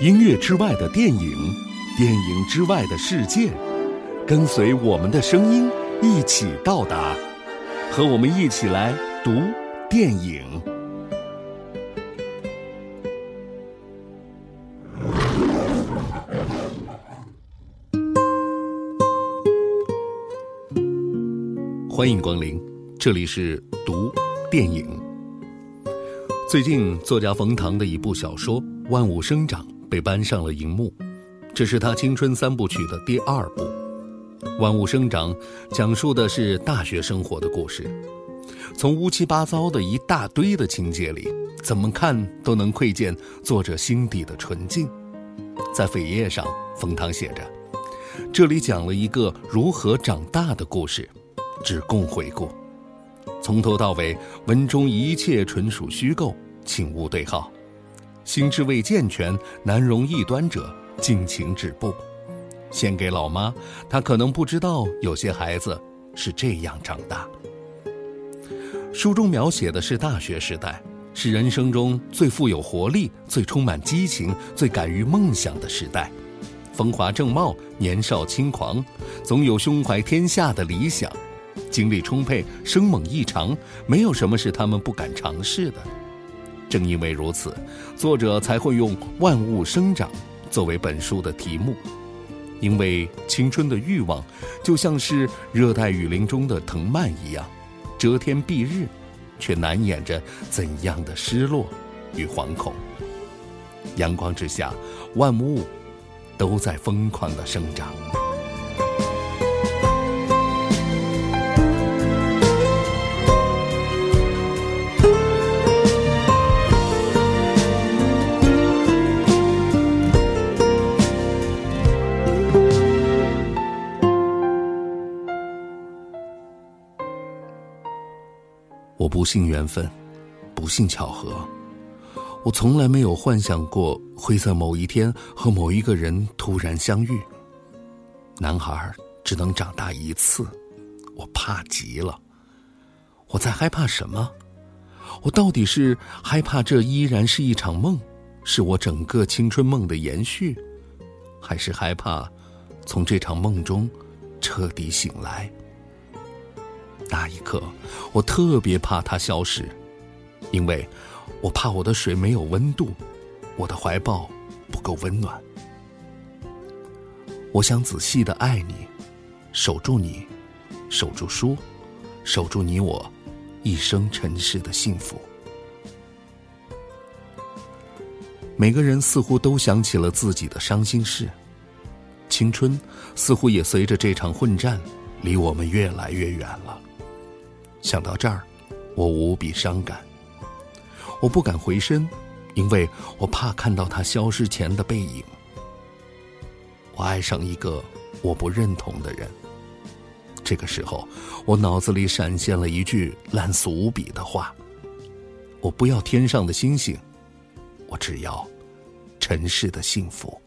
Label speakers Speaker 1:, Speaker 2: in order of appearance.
Speaker 1: 音乐之外的电影，电影之外的世界，跟随我们的声音一起到达，和我们一起来读电影。欢迎光临，这里是读电影。最近，作家冯唐的一部小说《万物生长》。被搬上了荧幕，这是他青春三部曲的第二部，《万物生长》讲述的是大学生活的故事。从乌七八糟的一大堆的情节里，怎么看都能窥见作者心底的纯净。在扉页上，冯唐写着：“这里讲了一个如何长大的故事，只供回顾。从头到尾，文中一切纯属虚构，请勿对号。”心智未健全、难容异端者，敬请止步。献给老妈，她可能不知道，有些孩子是这样长大。书中描写的是大学时代，是人生中最富有活力、最充满激情、最敢于梦想的时代。风华正茂，年少轻狂，总有胸怀天下的理想，精力充沛，生猛异常，没有什么是他们不敢尝试的。正因为如此，作者才会用“万物生长”作为本书的题目，因为青春的欲望就像是热带雨林中的藤蔓一样，遮天蔽日，却难掩着怎样的失落与惶恐。阳光之下，万物都在疯狂的生长。我不信缘分，不信巧合，我从来没有幻想过会在某一天和某一个人突然相遇。男孩只能长大一次，我怕极了。我在害怕什么？我到底是害怕这依然是一场梦，是我整个青春梦的延续，还是害怕从这场梦中彻底醒来？那一刻，我特别怕它消失，因为我怕我的水没有温度，我的怀抱不够温暖。我想仔细的爱你，守住你，守住书，守住你我一生尘世的幸福。每个人似乎都想起了自己的伤心事，青春似乎也随着这场混战，离我们越来越远了。想到这儿，我无比伤感。我不敢回身，因为我怕看到他消失前的背影。我爱上一个我不认同的人。这个时候，我脑子里闪现了一句烂俗无比的话：我不要天上的星星，我只要尘世的幸福。